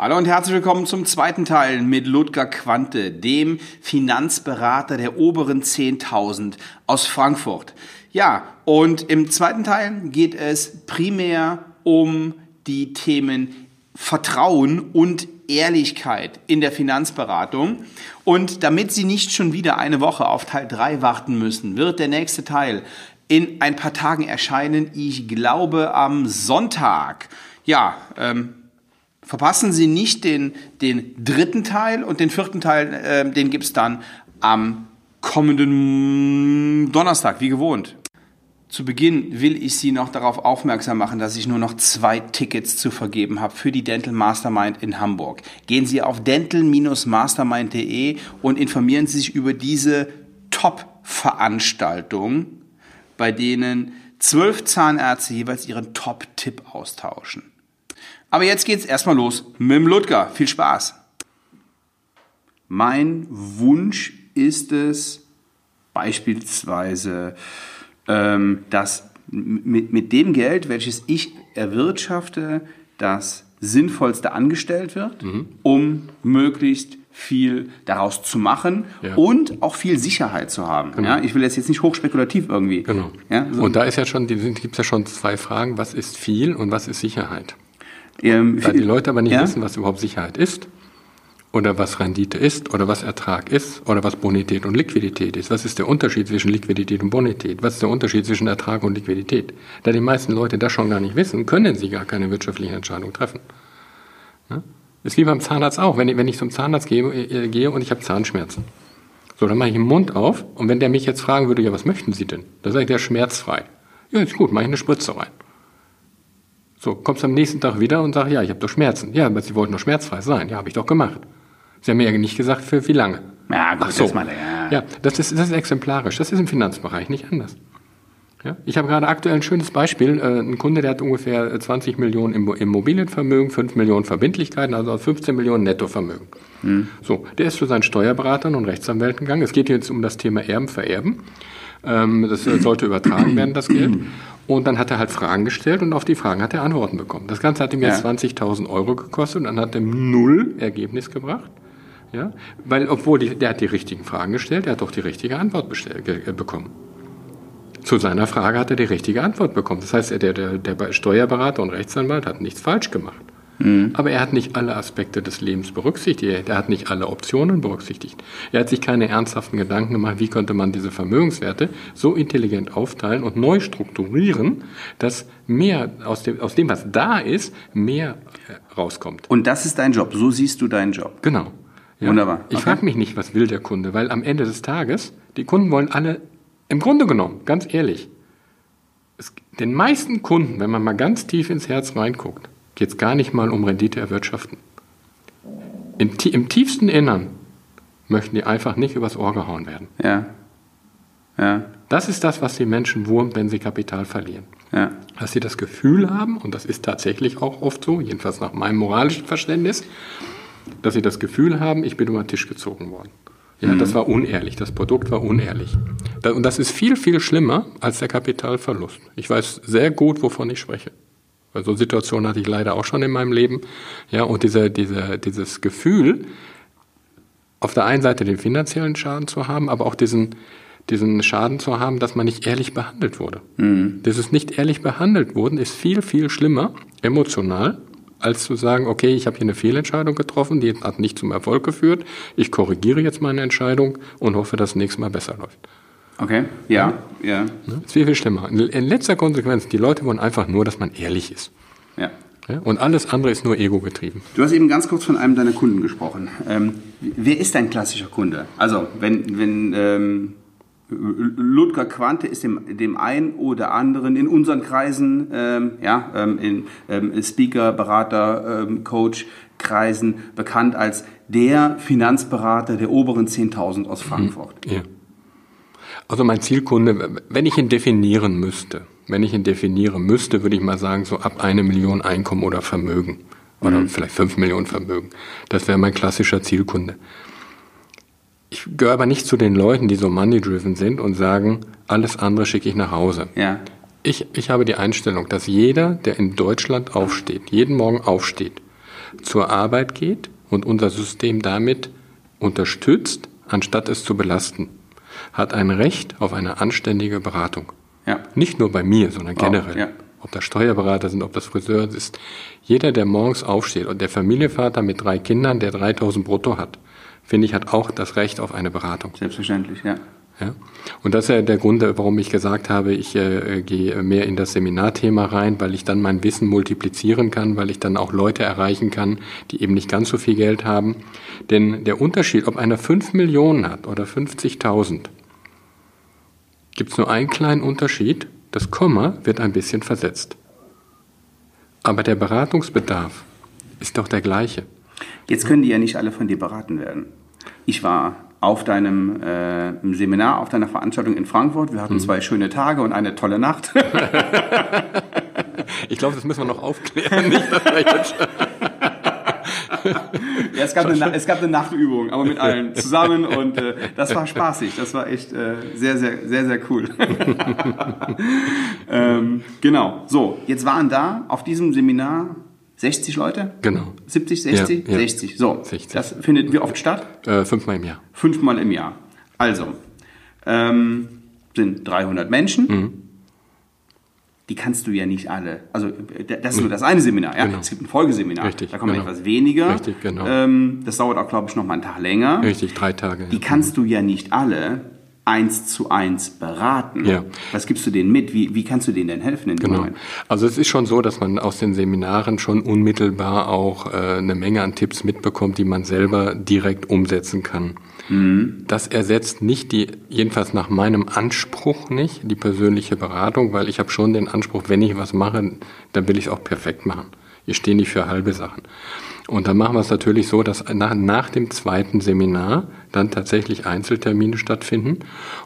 Hallo und herzlich willkommen zum zweiten Teil mit Ludger Quante, dem Finanzberater der oberen 10.000 aus Frankfurt. Ja, und im zweiten Teil geht es primär um die Themen Vertrauen und Ehrlichkeit in der Finanzberatung. Und damit Sie nicht schon wieder eine Woche auf Teil 3 warten müssen, wird der nächste Teil in ein paar Tagen erscheinen. Ich glaube am Sonntag. Ja, ähm, verpassen Sie nicht den, den dritten Teil und den vierten Teil, äh, den gibt's dann am kommenden Donnerstag, wie gewohnt. Zu Beginn will ich Sie noch darauf aufmerksam machen, dass ich nur noch zwei Tickets zu vergeben habe für die Dental Mastermind in Hamburg. Gehen Sie auf dental-mastermind.de und informieren Sie sich über diese Top-Veranstaltung, bei denen zwölf Zahnärzte jeweils ihren Top-Tipp austauschen. Aber jetzt geht's erstmal los mit dem Ludger. Viel Spaß. Mein Wunsch ist es, beispielsweise, ähm, dass mit, mit dem Geld, welches ich erwirtschafte, das Sinnvollste angestellt wird, mhm. um möglichst viel daraus zu machen ja. und auch viel Sicherheit zu haben. Genau. Ja, ich will jetzt jetzt nicht hochspekulativ irgendwie. Genau. Ja, so. Und da ist ja schon, gibt es ja schon zwei Fragen: Was ist viel und was ist Sicherheit? Ähm, Weil die Leute aber nicht ja? wissen, was überhaupt Sicherheit ist oder was Rendite ist oder was Ertrag ist oder was Bonität und Liquidität ist. Was ist der Unterschied zwischen Liquidität und Bonität? Was ist der Unterschied zwischen Ertrag und Liquidität? Da die meisten Leute das schon gar nicht wissen, können sie gar keine wirtschaftliche Entscheidung treffen. Ja? Ist wie beim Zahnarzt auch. Wenn ich, wenn ich zum Zahnarzt gehe, äh, gehe und ich habe Zahnschmerzen. So, dann mache ich den Mund auf und wenn der mich jetzt fragen würde, ja, was möchten Sie denn? Dann sage ich, der schmerzfrei. Ja, ist gut, mache ich eine Spritze rein. So, kommst am nächsten Tag wieder und sagst, ja, ich habe doch Schmerzen. Ja, aber Sie wollten doch schmerzfrei sein. Ja, habe ich doch gemacht. Sie haben mir ja nicht gesagt, für wie lange. Ja, gut, Ach so. das mal, ja. ja das, ist, das ist exemplarisch. Das ist im Finanzbereich nicht anders. Ja, ich habe gerade aktuell ein schönes Beispiel. Äh, ein Kunde, der hat ungefähr 20 Millionen Immobilienvermögen, 5 Millionen Verbindlichkeiten, also 15 Millionen Nettovermögen. Hm. So, der ist zu seinen Steuerberatern und Rechtsanwälten gegangen. Es geht jetzt um das Thema Erben, Vererben. Ähm, das sollte übertragen werden, das Geld. Und dann hat er halt Fragen gestellt und auf die Fragen hat er Antworten bekommen. Das Ganze hat ihm jetzt ja. 20.000 Euro gekostet und dann hat er null Ergebnis gebracht. Ja, weil, obwohl die, der hat die richtigen Fragen gestellt, er hat doch die richtige Antwort bestellt, äh, bekommen. Zu seiner Frage hat er die richtige Antwort bekommen. Das heißt, der, der, der Steuerberater und Rechtsanwalt hat nichts falsch gemacht. Mhm. Aber er hat nicht alle Aspekte des Lebens berücksichtigt. Er hat nicht alle Optionen berücksichtigt. Er hat sich keine ernsthaften Gedanken gemacht, wie könnte man diese Vermögenswerte so intelligent aufteilen und neu strukturieren, dass mehr aus dem, aus dem was da ist, mehr äh, rauskommt. Und das ist dein Job. So siehst du deinen Job. Genau. Ja. Wunderbar. Ich frage mich nicht, was will der Kunde, weil am Ende des Tages, die Kunden wollen alle, im Grunde genommen, ganz ehrlich, es, den meisten Kunden, wenn man mal ganz tief ins Herz reinguckt, geht es gar nicht mal um Rendite erwirtschaften. Im, Im, tiefsten Innern möchten die einfach nicht übers Ohr gehauen werden. Ja. Ja. Das ist das, was die Menschen wurmt, wenn sie Kapital verlieren. Ja. Dass sie das Gefühl haben, und das ist tatsächlich auch oft so, jedenfalls nach meinem moralischen Verständnis, dass sie das Gefühl haben, ich bin über den Tisch gezogen worden. Ja, mhm. das war unehrlich, das Produkt war unehrlich. Und das ist viel, viel schlimmer als der Kapitalverlust. Ich weiß sehr gut, wovon ich spreche. Weil so Situationen hatte ich leider auch schon in meinem Leben. Ja, und diese, diese, dieses Gefühl, auf der einen Seite den finanziellen Schaden zu haben, aber auch diesen, diesen Schaden zu haben, dass man nicht ehrlich behandelt wurde. Mhm. Dieses nicht ehrlich behandelt wurden ist viel, viel schlimmer emotional, als zu sagen, okay, ich habe hier eine Fehlentscheidung getroffen, die hat nicht zum Erfolg geführt, ich korrigiere jetzt meine Entscheidung und hoffe, dass das nächste Mal besser läuft. Okay, ja, ja. Das ist viel, viel schlimmer. In letzter Konsequenz, die Leute wollen einfach nur, dass man ehrlich ist. Ja. und alles andere ist nur ego-getrieben. Du hast eben ganz kurz von einem deiner Kunden gesprochen. Ähm, wer ist dein klassischer Kunde? Also, wenn, wenn ähm, Ludger Quante ist dem, dem einen oder anderen in unseren Kreisen, ähm, ja, ähm, in ähm, Speaker, Berater, ähm, Coach, Kreisen bekannt als der Finanzberater der oberen 10.000 aus mhm. Frankfurt. Ja. Also mein Zielkunde, wenn ich ihn definieren müsste, wenn ich ihn definieren müsste, würde ich mal sagen, so ab eine Million Einkommen oder Vermögen. Oder mhm. vielleicht fünf Millionen Vermögen. Das wäre mein klassischer Zielkunde. Ich gehöre aber nicht zu den Leuten, die so money-driven sind und sagen, alles andere schicke ich nach Hause. Ja. Ich, ich habe die Einstellung, dass jeder, der in Deutschland aufsteht, jeden Morgen aufsteht zur Arbeit geht und unser System damit unterstützt, anstatt es zu belasten, hat ein Recht auf eine anständige Beratung. Ja. Nicht nur bei mir, sondern generell. Auch, ja. Ob das Steuerberater sind, ob das Friseur ist. Jeder, der morgens aufsteht und der Familienvater mit drei Kindern, der 3000 brutto hat, finde ich, hat auch das Recht auf eine Beratung. Selbstverständlich, ja. Ja? Und das ist ja der Grund, warum ich gesagt habe, ich äh, gehe mehr in das Seminarthema rein, weil ich dann mein Wissen multiplizieren kann, weil ich dann auch Leute erreichen kann, die eben nicht ganz so viel Geld haben. Denn der Unterschied, ob einer 5 Millionen hat oder 50.000, gibt es nur einen kleinen Unterschied. Das Komma wird ein bisschen versetzt. Aber der Beratungsbedarf ist doch der gleiche. Jetzt können die ja nicht alle von dir beraten werden. Ich war auf deinem äh, Seminar, auf deiner Veranstaltung in Frankfurt. Wir hatten mhm. zwei schöne Tage und eine tolle Nacht. ich glaube, das müssen wir noch aufklären. Nicht, dass wir jetzt ja, es gab, eine, es gab eine Nachtübung, aber mit allen zusammen und äh, das war spaßig. Das war echt äh, sehr, sehr, sehr, sehr cool. ähm, genau. So, jetzt waren da auf diesem Seminar 60 Leute? Genau. 70, 60? Ja, ja. 60. So, 60. das findet wie oft statt? Äh, fünfmal im Jahr. Fünfmal im Jahr. Also, ähm, sind 300 Menschen. Mhm. Die kannst du ja nicht alle. Also, das ist nur das eine Seminar. Ja? Genau. Es gibt ein Folgeseminar. Richtig, da kommen genau. etwas weniger. Richtig, genau. Ähm, das dauert auch, glaube ich, noch mal einen Tag länger. Richtig, drei Tage. Die kannst du ja nicht alle eins zu eins beraten. Ja. Was gibst du denen mit? Wie, wie kannst du denen denn helfen? In genau. Moment? Also es ist schon so, dass man aus den Seminaren schon unmittelbar auch äh, eine Menge an Tipps mitbekommt, die man selber direkt umsetzen kann. Mhm. Das ersetzt nicht die, jedenfalls nach meinem Anspruch nicht, die persönliche Beratung, weil ich habe schon den Anspruch, wenn ich was mache, dann will ich es auch perfekt machen. Ich stehe nicht für halbe Sachen. Und dann machen wir es natürlich so, dass nach, nach dem zweiten Seminar dann tatsächlich Einzeltermine stattfinden.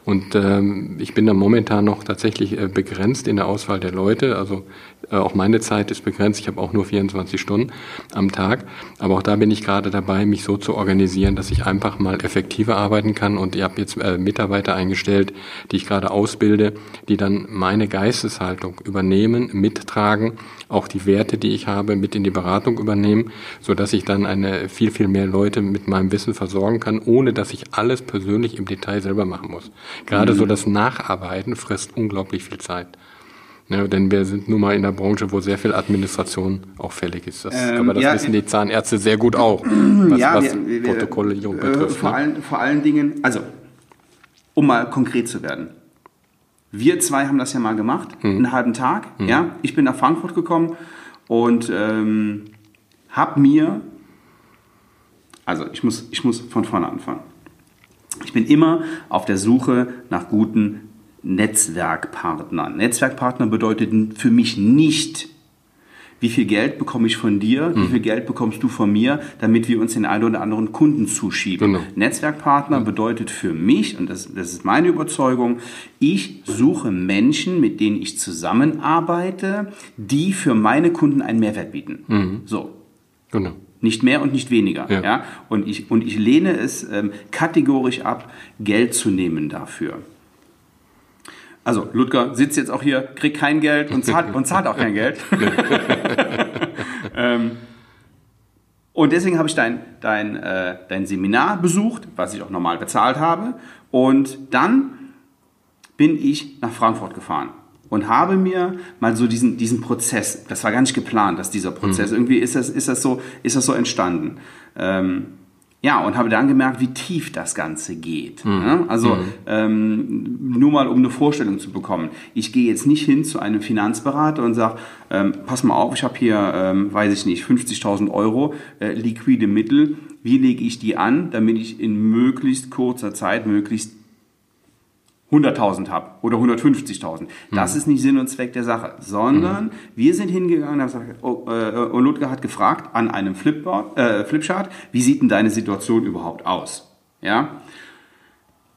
Und ähm, ich bin da momentan noch tatsächlich äh, begrenzt in der Auswahl der Leute. Also äh, auch meine Zeit ist begrenzt. Ich habe auch nur 24 Stunden am Tag. Aber auch da bin ich gerade dabei, mich so zu organisieren, dass ich einfach mal effektiver arbeiten kann. Und ich habe jetzt äh, Mitarbeiter eingestellt, die ich gerade ausbilde, die dann meine Geisteshaltung übernehmen, mittragen, auch die Werte, die ich habe, mit in die Beratung übernehmen, so dass ich dann eine viel, viel mehr Leute mit meinem Wissen versorgen kann, ohne dass ich alles persönlich im Detail selber machen muss. Gerade mhm. so das Nacharbeiten frisst unglaublich viel Zeit. Ja, denn wir sind nun mal in der Branche, wo sehr viel Administration auch fällig ist. Das, ähm, aber das ja, wissen die Zahnärzte sehr gut auch, was, ja, was wir, wir, Protokolle äh, betrifft. Vor, ne? allen, vor allen Dingen, also, um mal konkret zu werden. Wir zwei haben das ja mal gemacht, hm. einen halben Tag. Hm. Ja, ich bin nach Frankfurt gekommen und ähm, habe mir, also ich muss, ich muss von vorne anfangen. Ich bin immer auf der Suche nach guten Netzwerkpartnern. Netzwerkpartner bedeutet für mich nicht, wie viel Geld bekomme ich von dir, mhm. wie viel Geld bekommst du von mir, damit wir uns den einen oder anderen Kunden zuschieben. Genau. Netzwerkpartner mhm. bedeutet für mich, und das, das ist meine Überzeugung, ich suche Menschen, mit denen ich zusammenarbeite, die für meine Kunden einen Mehrwert bieten. Mhm. So. Genau. Nicht mehr und nicht weniger. Ja. ja? Und, ich, und ich lehne es ähm, kategorisch ab, Geld zu nehmen dafür. Also Ludger sitzt jetzt auch hier, kriegt kein Geld und zahlt, und zahlt auch kein Geld. ähm, und deswegen habe ich dein, dein, äh, dein Seminar besucht, was ich auch normal bezahlt habe. Und dann bin ich nach Frankfurt gefahren und habe mir mal so diesen, diesen Prozess, das war gar nicht geplant, dass dieser Prozess, mhm. irgendwie ist das, ist, das so, ist das so entstanden. Ähm, ja, und habe dann gemerkt, wie tief das Ganze geht. Mhm. Ja, also mhm. ähm, nur mal, um eine Vorstellung zu bekommen. Ich gehe jetzt nicht hin zu einem Finanzberater und sage, ähm, pass mal auf, ich habe hier, ähm, weiß ich nicht, 50.000 Euro äh, liquide Mittel. Wie lege ich die an, damit ich in möglichst kurzer Zeit möglichst 100.000 habe oder 150.000. Das mhm. ist nicht Sinn und Zweck der Sache, sondern mhm. wir sind hingegangen und haben gesagt, oh, äh, und Ludger hat gefragt an einem Flipboard, äh, Flipchart, wie sieht denn deine Situation überhaupt aus? Ja?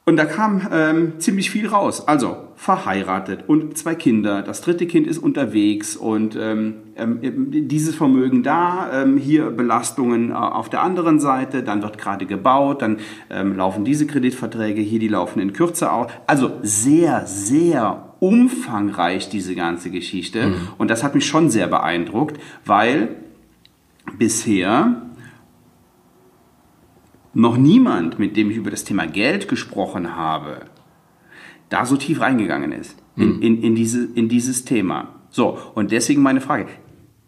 Und da kam ähm, ziemlich viel raus. Also verheiratet und zwei Kinder. Das dritte Kind ist unterwegs und ähm, ähm, dieses Vermögen da, ähm, hier Belastungen äh, auf der anderen Seite, dann wird gerade gebaut, dann ähm, laufen diese Kreditverträge hier, die laufen in Kürze aus. Also sehr, sehr umfangreich diese ganze Geschichte. Mhm. Und das hat mich schon sehr beeindruckt, weil bisher noch niemand, mit dem ich über das Thema Geld gesprochen habe, da so tief reingegangen ist in, in, in, diese, in dieses Thema. So, und deswegen meine Frage.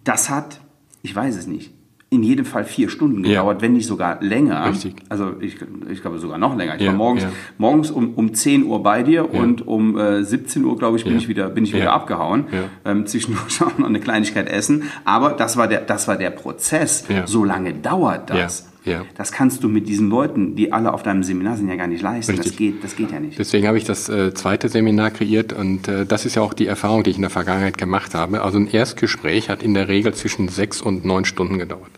Das hat, ich weiß es nicht, in jedem Fall vier Stunden gedauert, ja. wenn nicht sogar länger. Richtig. Also ich, ich glaube sogar noch länger. Ich ja, war morgens, ja. morgens um, um 10 Uhr bei dir und um äh, 17 Uhr, glaube ich, bin ich wieder, bin ich wieder abgehauen. Ähm, zwischendurch auch noch eine Kleinigkeit essen. Aber das war der, das war der Prozess. So lange dauert das. Ja. Das kannst du mit diesen Leuten, die alle auf deinem Seminar sind, ja gar nicht leisten. Das geht, das geht ja nicht. Deswegen habe ich das äh, zweite Seminar kreiert und äh, das ist ja auch die Erfahrung, die ich in der Vergangenheit gemacht habe. Also ein Erstgespräch hat in der Regel zwischen sechs und neun Stunden gedauert.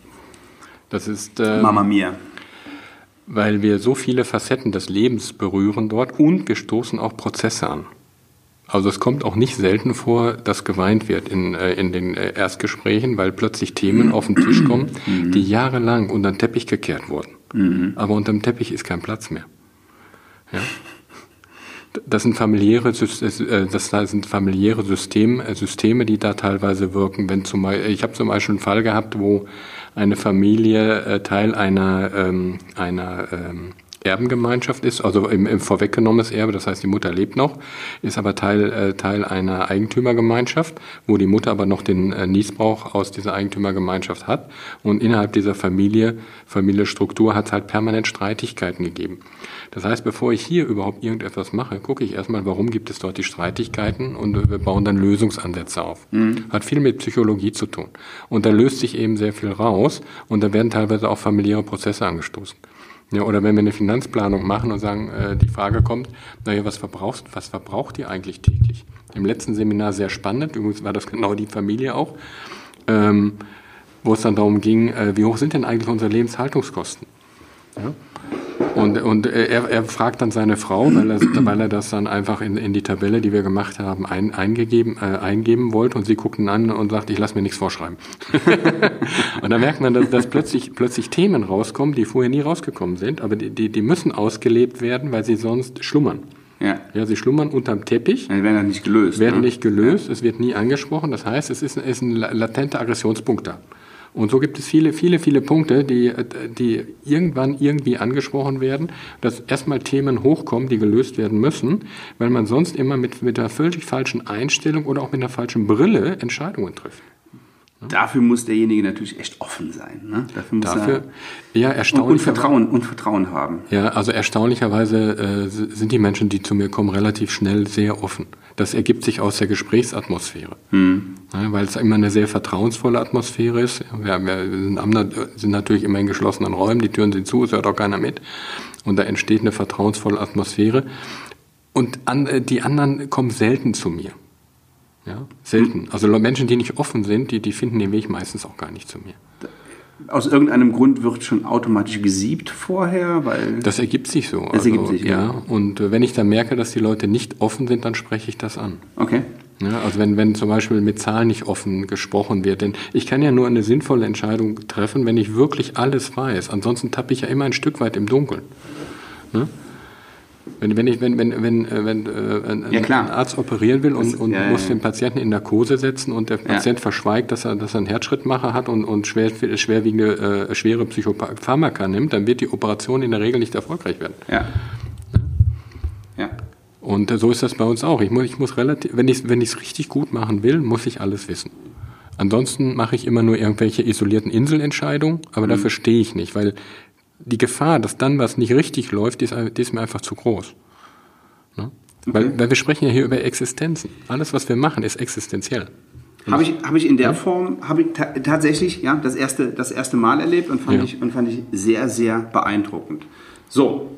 Das ist äh, Mama mia. Weil wir so viele Facetten des Lebens berühren dort und wir stoßen auch Prozesse an. Also es kommt auch nicht selten vor, dass geweint wird in, äh, in den äh, Erstgesprächen, weil plötzlich Themen auf den Tisch kommen, mhm. die jahrelang unter den Teppich gekehrt wurden. Mhm. Aber unter dem Teppich ist kein Platz mehr. Ja? Das sind familiäre, äh, das sind familiäre System, Systeme, die da teilweise wirken. Wenn zum Beispiel, ich habe zum Beispiel einen Fall gehabt, wo eine Familie Teil einer, ähm, einer ähm, Erbengemeinschaft ist, also im, im vorweggenommenes Erbe, das heißt, die Mutter lebt noch, ist aber Teil, äh, Teil einer Eigentümergemeinschaft, wo die Mutter aber noch den äh, Niesbrauch aus dieser Eigentümergemeinschaft hat. Und innerhalb dieser Familie, Familienstruktur hat es halt permanent Streitigkeiten gegeben. Das heißt, bevor ich hier überhaupt irgendetwas mache, gucke ich erstmal, warum gibt es dort die Streitigkeiten und wir bauen dann Lösungsansätze auf. Mhm. Hat viel mit Psychologie zu tun. Und da löst sich eben sehr viel raus und da werden teilweise auch familiäre Prozesse angestoßen. Ja, oder wenn wir eine Finanzplanung machen und sagen, äh, die Frage kommt, naja, was verbrauchst, was verbraucht ihr eigentlich täglich? Im letzten Seminar sehr spannend, übrigens war das genau die Familie auch, ähm, wo es dann darum ging, äh, wie hoch sind denn eigentlich unsere Lebenshaltungskosten? Ja? Und, und er, er fragt dann seine Frau, weil er, weil er das dann einfach in, in die Tabelle, die wir gemacht haben, ein, eingegeben, äh, eingeben wollte. Und sie guckt ihn an und sagt, ich lasse mir nichts vorschreiben. und dann merkt man, dass, dass plötzlich, plötzlich Themen rauskommen, die vorher nie rausgekommen sind. Aber die, die, die müssen ausgelebt werden, weil sie sonst schlummern. Ja. ja, sie schlummern unterm Teppich. Die werden dann nicht gelöst. Werden ne? nicht gelöst, ja. es wird nie angesprochen. Das heißt, es ist, ist ein latenter Aggressionspunkt da. Und so gibt es viele, viele, viele Punkte, die, die irgendwann irgendwie angesprochen werden, dass erstmal Themen hochkommen, die gelöst werden müssen, weil man sonst immer mit, mit einer völlig falschen Einstellung oder auch mit einer falschen Brille Entscheidungen trifft. Dafür muss derjenige natürlich echt offen sein. Ne? Dafür muss Dafür, er ja, erstaunlich und, Vertrauen, und Vertrauen haben. Ja, also erstaunlicherweise äh, sind die Menschen, die zu mir kommen, relativ schnell sehr offen. Das ergibt sich aus der Gesprächsatmosphäre. Hm. Ja, weil es immer eine sehr vertrauensvolle Atmosphäre ist. Wir, wir sind, sind, natürlich immer in geschlossenen Räumen, die Türen sind zu, es hört auch keiner mit. Und da entsteht eine vertrauensvolle Atmosphäre. Und an, äh, die anderen kommen selten zu mir. Ja, selten. Also Menschen, die nicht offen sind, die, die finden den Weg meistens auch gar nicht zu mir. Aus irgendeinem Grund wird schon automatisch gesiebt vorher, weil. Das ergibt sich so. Das also, ergibt sich, ja. ja. Und äh, wenn ich dann merke, dass die Leute nicht offen sind, dann spreche ich das an. Okay. Ja, also wenn, wenn zum Beispiel mit Zahlen nicht offen gesprochen wird, denn ich kann ja nur eine sinnvolle Entscheidung treffen, wenn ich wirklich alles weiß. Ansonsten tappe ich ja immer ein Stück weit im Dunkeln. Ne? Wenn, wenn, ich, wenn, wenn, wenn, äh, wenn äh, ein, ja, ein, Arzt operieren will und, und ja, muss den Patienten in Narkose setzen und der Patient verschweigt, dass er, dass er einen Herzschrittmacher hat und, und schwer, schwerwiegende, äh, schwere Psychopharmaka nimmt, dann wird die Operation in der Regel nicht erfolgreich werden. Ja. ja. Und so ist das bei uns auch. Ich muss, ich muss relativ, wenn ich es wenn richtig gut machen will, muss ich alles wissen. Ansonsten mache ich immer nur irgendwelche isolierten Inselentscheidungen, aber mhm. dafür stehe ich nicht, weil die Gefahr, dass dann was nicht richtig läuft, die ist, die ist mir einfach zu groß. Ne? Okay. Weil, weil wir sprechen ja hier über Existenzen. Alles, was wir machen, ist existenziell. Habe ich, hab ich in der ja? Form, habe ich tatsächlich ja, das, erste, das erste Mal erlebt und fand, ja. ich, und fand ich sehr, sehr beeindruckend. So.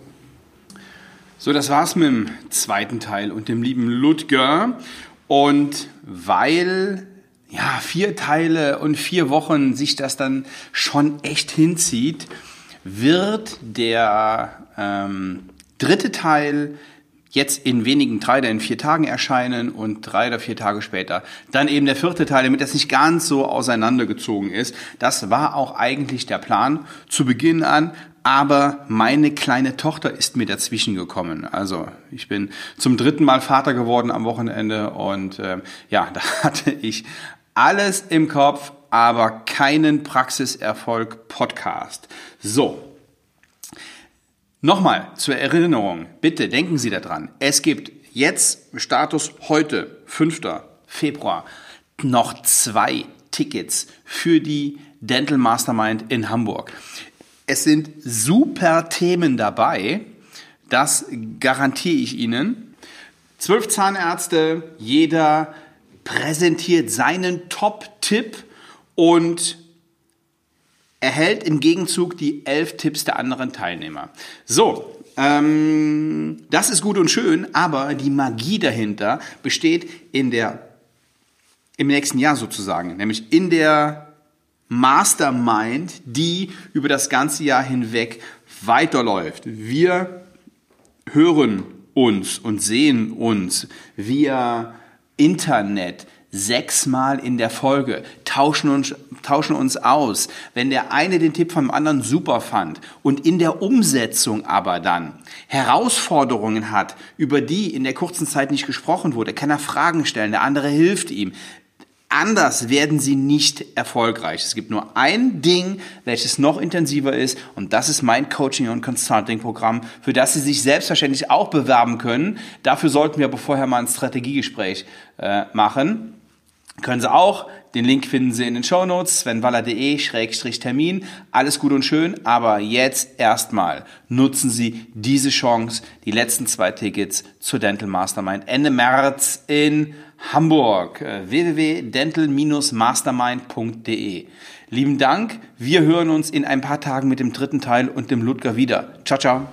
So, das war's mit dem zweiten Teil und dem lieben Ludger. Und weil ja, vier Teile und vier Wochen sich das dann schon echt hinzieht, wird der ähm, dritte Teil jetzt in wenigen drei oder in vier Tagen erscheinen und drei oder vier Tage später dann eben der vierte Teil, damit das nicht ganz so auseinandergezogen ist. Das war auch eigentlich der Plan zu Beginn an, aber meine kleine Tochter ist mir dazwischen gekommen. Also ich bin zum dritten Mal Vater geworden am Wochenende und äh, ja, da hatte ich alles im Kopf, aber keinen Praxiserfolg Podcast. So. Nochmal zur Erinnerung. Bitte denken Sie daran. Es gibt jetzt Status heute, 5. Februar, noch zwei Tickets für die Dental Mastermind in Hamburg. Es sind super Themen dabei. Das garantiere ich Ihnen. Zwölf Zahnärzte, jeder präsentiert seinen Top-Tipp und erhält im Gegenzug die elf Tipps der anderen Teilnehmer. So, ähm, das ist gut und schön, aber die Magie dahinter besteht in der, im nächsten Jahr sozusagen, nämlich in der Mastermind, die über das ganze Jahr hinweg weiterläuft. Wir hören uns und sehen uns via Internet sechsmal in der Folge, tauschen uns, tauschen uns aus. Wenn der eine den Tipp vom anderen super fand und in der Umsetzung aber dann Herausforderungen hat, über die in der kurzen Zeit nicht gesprochen wurde, kann er Fragen stellen, der andere hilft ihm. Anders werden sie nicht erfolgreich. Es gibt nur ein Ding, welches noch intensiver ist, und das ist mein Coaching- und Consulting-Programm, für das Sie sich selbstverständlich auch bewerben können. Dafür sollten wir aber vorher mal ein Strategiegespräch äh, machen. Können Sie auch. Den Link finden Sie in den Show Notes, svenwaller.de-termin. Alles gut und schön, aber jetzt erstmal nutzen Sie diese Chance, die letzten zwei Tickets zur Dental Mastermind Ende März in Hamburg. Äh, www.dental-mastermind.de. Lieben Dank. Wir hören uns in ein paar Tagen mit dem dritten Teil und dem Ludger wieder. Ciao, ciao.